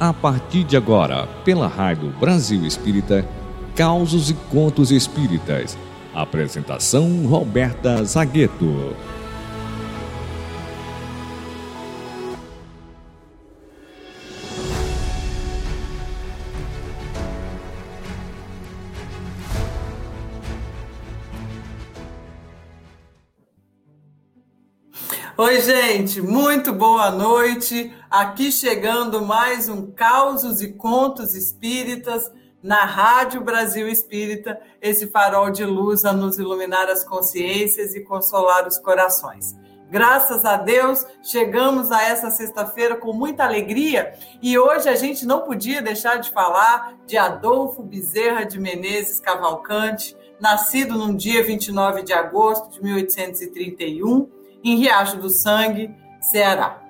A partir de agora, pela Rádio Brasil Espírita, Causos e Contos Espíritas. Apresentação Roberta Zagueto. Oi, gente, muito boa noite. Aqui chegando mais um Causos e Contos Espíritas na Rádio Brasil Espírita, esse farol de luz a nos iluminar as consciências e consolar os corações. Graças a Deus, chegamos a essa sexta-feira com muita alegria e hoje a gente não podia deixar de falar de Adolfo Bezerra de Menezes Cavalcante, nascido no dia 29 de agosto de 1831 em Riacho do Sangue, Ceará.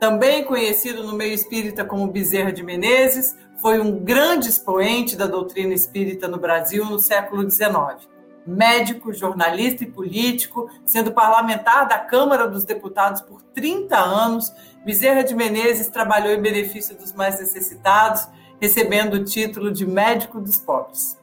Também conhecido no meio espírita como Bezerra de Menezes, foi um grande expoente da doutrina espírita no Brasil no século XIX. Médico, jornalista e político, sendo parlamentar da Câmara dos Deputados por 30 anos, Bezerra de Menezes trabalhou em benefício dos mais necessitados, recebendo o título de médico dos pobres.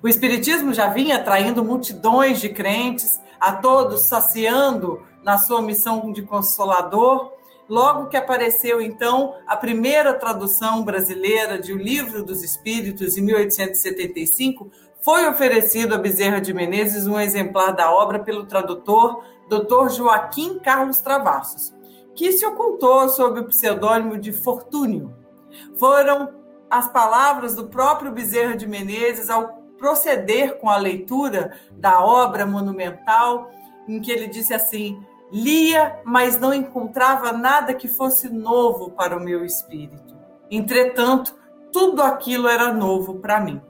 O Espiritismo já vinha atraindo multidões de crentes, a todos, saciando na sua missão de consolador. Logo que apareceu, então, a primeira tradução brasileira de O Livro dos Espíritos, em 1875, foi oferecido a Bezerra de Menezes um exemplar da obra pelo tradutor Dr. Joaquim Carlos Travassos, que se ocultou sob o pseudônimo de Fortúnio. Foram as palavras do próprio Bezerra de Menezes ao proceder com a leitura da obra monumental, em que ele disse assim: lia, mas não encontrava nada que fosse novo para o meu espírito. Entretanto, tudo aquilo era novo para mim.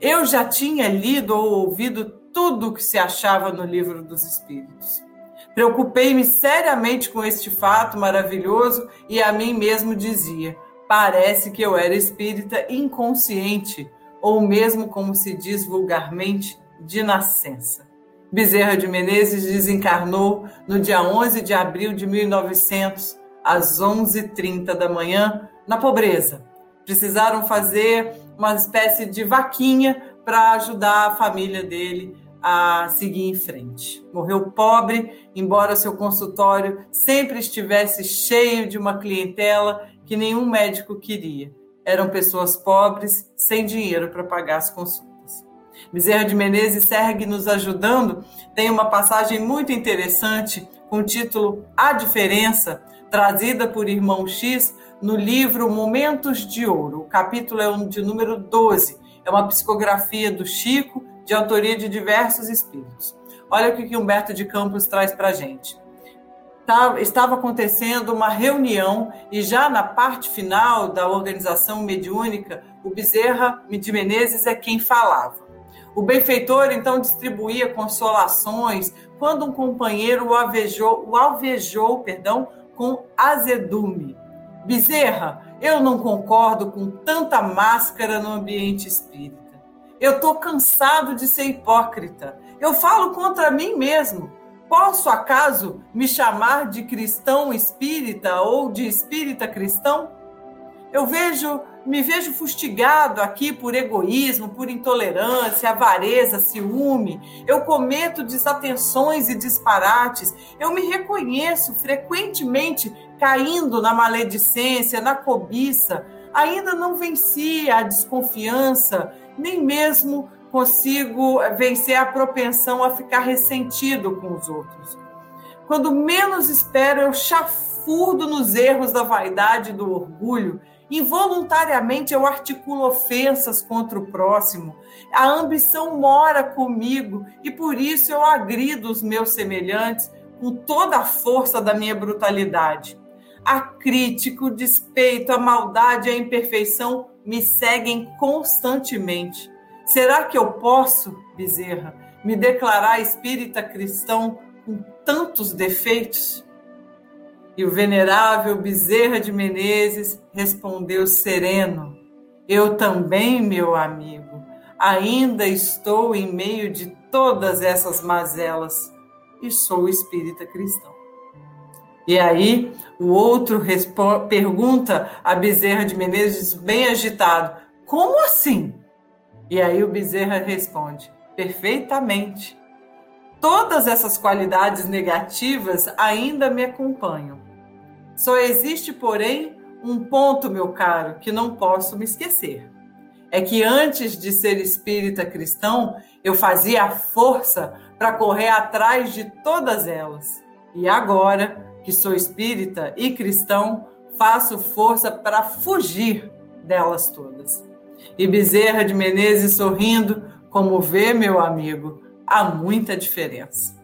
Eu já tinha lido ou ouvido tudo o que se achava no livro dos Espíritos. Preocupei-me seriamente com este fato maravilhoso e a mim mesmo dizia: parece que eu era espírita inconsciente, ou mesmo, como se diz vulgarmente, de nascença. Bezerra de Menezes desencarnou no dia 11 de abril de 1900, às 11h30 da manhã, na pobreza. Precisaram fazer uma espécie de vaquinha para ajudar a família dele a seguir em frente. Morreu pobre, embora seu consultório sempre estivesse cheio de uma clientela que nenhum médico queria eram pessoas pobres, sem dinheiro para pagar as consultas. Bezerra de Menezes segue nos ajudando, tem uma passagem muito interessante com o título A Diferença, trazida por Irmão X no livro Momentos de Ouro. O capítulo é de número 12, é uma psicografia do Chico, de autoria de diversos espíritos. Olha o que Humberto de Campos traz para a gente estava acontecendo uma reunião e já na parte final da organização mediúnica, o Bezerra de Menezes é quem falava. O benfeitor então distribuía consolações quando um companheiro o alvejou, o alvejou perdão, com azedume. Bezerra, eu não concordo com tanta máscara no ambiente espírita. Eu estou cansado de ser hipócrita. Eu falo contra mim mesmo. Posso acaso me chamar de cristão espírita ou de espírita cristão? Eu vejo, me vejo fustigado aqui por egoísmo, por intolerância, avareza, ciúme. Eu cometo desatenções e disparates. Eu me reconheço frequentemente caindo na maledicência, na cobiça. Ainda não venci a desconfiança, nem mesmo consigo vencer a propensão a ficar ressentido com os outros. Quando menos espero, eu chafurdo nos erros da vaidade e do orgulho. Involuntariamente eu articulo ofensas contra o próximo. A ambição mora comigo e por isso eu agrido os meus semelhantes com toda a força da minha brutalidade. A crítica, o despeito, a maldade e a imperfeição me seguem constantemente. Será que eu posso, Bezerra, me declarar espírita cristão com tantos defeitos? E o venerável Bezerra de Menezes respondeu sereno: Eu também, meu amigo, ainda estou em meio de todas essas mazelas e sou espírita cristão. E aí, o outro pergunta a Bezerra de Menezes, bem agitado: Como assim? E aí o Bezerra responde: Perfeitamente. Todas essas qualidades negativas ainda me acompanham. Só existe, porém, um ponto, meu caro, que não posso me esquecer. É que antes de ser espírita cristão, eu fazia a força para correr atrás de todas elas. E agora, que sou espírita e cristão, faço força para fugir delas todas. E Bezerra de Menezes sorrindo, como vê, meu amigo, há muita diferença.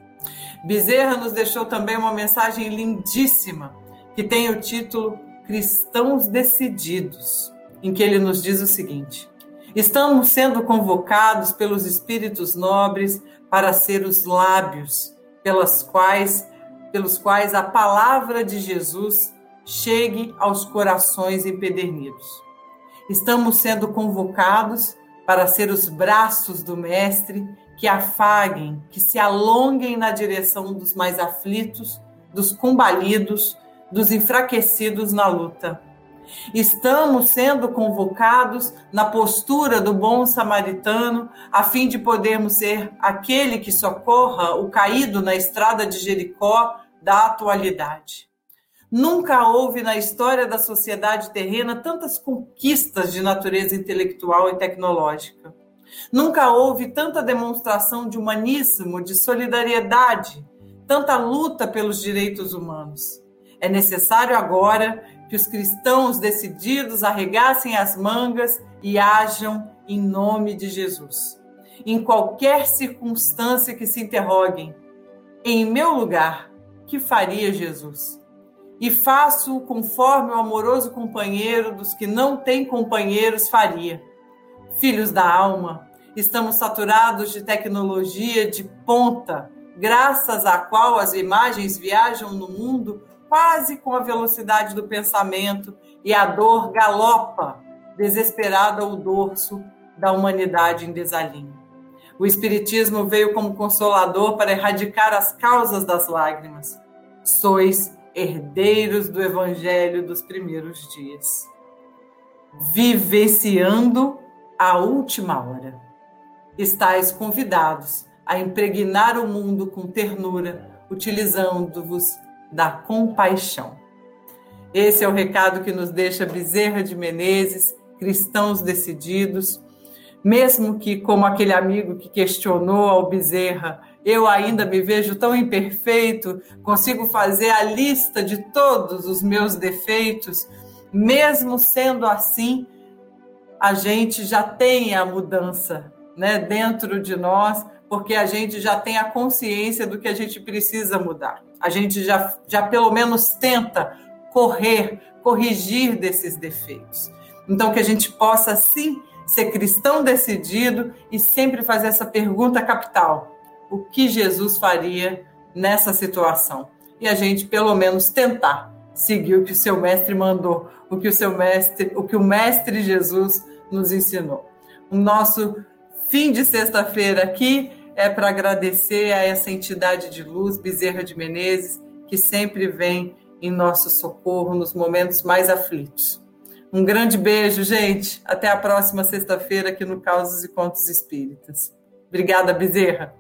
Bezerra nos deixou também uma mensagem lindíssima, que tem o título Cristãos Decididos, em que ele nos diz o seguinte: Estamos sendo convocados pelos espíritos nobres para ser os lábios pelas quais pelos quais a palavra de Jesus chegue aos corações empedernidos. Estamos sendo convocados para ser os braços do Mestre que afaguem, que se alonguem na direção dos mais aflitos, dos combalidos, dos enfraquecidos na luta. Estamos sendo convocados na postura do bom samaritano, a fim de podermos ser aquele que socorra o caído na estrada de Jericó da atualidade. Nunca houve na história da sociedade terrena tantas conquistas de natureza intelectual e tecnológica. Nunca houve tanta demonstração de humanismo, de solidariedade, tanta luta pelos direitos humanos. É necessário agora que os cristãos decididos arregassem as mangas e hajam em nome de Jesus. Em qualquer circunstância que se interroguem, em meu lugar, que faria Jesus? E faço conforme o amoroso companheiro dos que não têm companheiros faria. Filhos da alma, estamos saturados de tecnologia de ponta, graças à qual as imagens viajam no mundo quase com a velocidade do pensamento e a dor galopa, desesperada o dorso da humanidade em desalinho. O Espiritismo veio como consolador para erradicar as causas das lágrimas sois herdeiros do evangelho dos primeiros dias, vivenciando a última hora. Estais convidados a impregnar o mundo com ternura, utilizando-vos da compaixão. Esse é o recado que nos deixa Bezerra de Menezes, cristãos decididos, mesmo que, como aquele amigo que questionou ao Bezerra, eu ainda me vejo tão imperfeito, consigo fazer a lista de todos os meus defeitos, mesmo sendo assim, a gente já tem a mudança né, dentro de nós, porque a gente já tem a consciência do que a gente precisa mudar. A gente já, já pelo menos tenta correr, corrigir desses defeitos. Então, que a gente possa, sim, ser cristão decidido e sempre fazer essa pergunta capital: o que Jesus faria nessa situação. E a gente, pelo menos, tentar seguir o que o seu mestre mandou, o que o seu mestre, o que o mestre Jesus nos ensinou. O nosso fim de sexta-feira aqui é para agradecer a essa entidade de luz, Bezerra de Menezes, que sempre vem em nosso socorro nos momentos mais aflitos. Um grande beijo, gente. Até a próxima sexta-feira aqui no Causos e Contos Espíritas. Obrigada, Bezerra.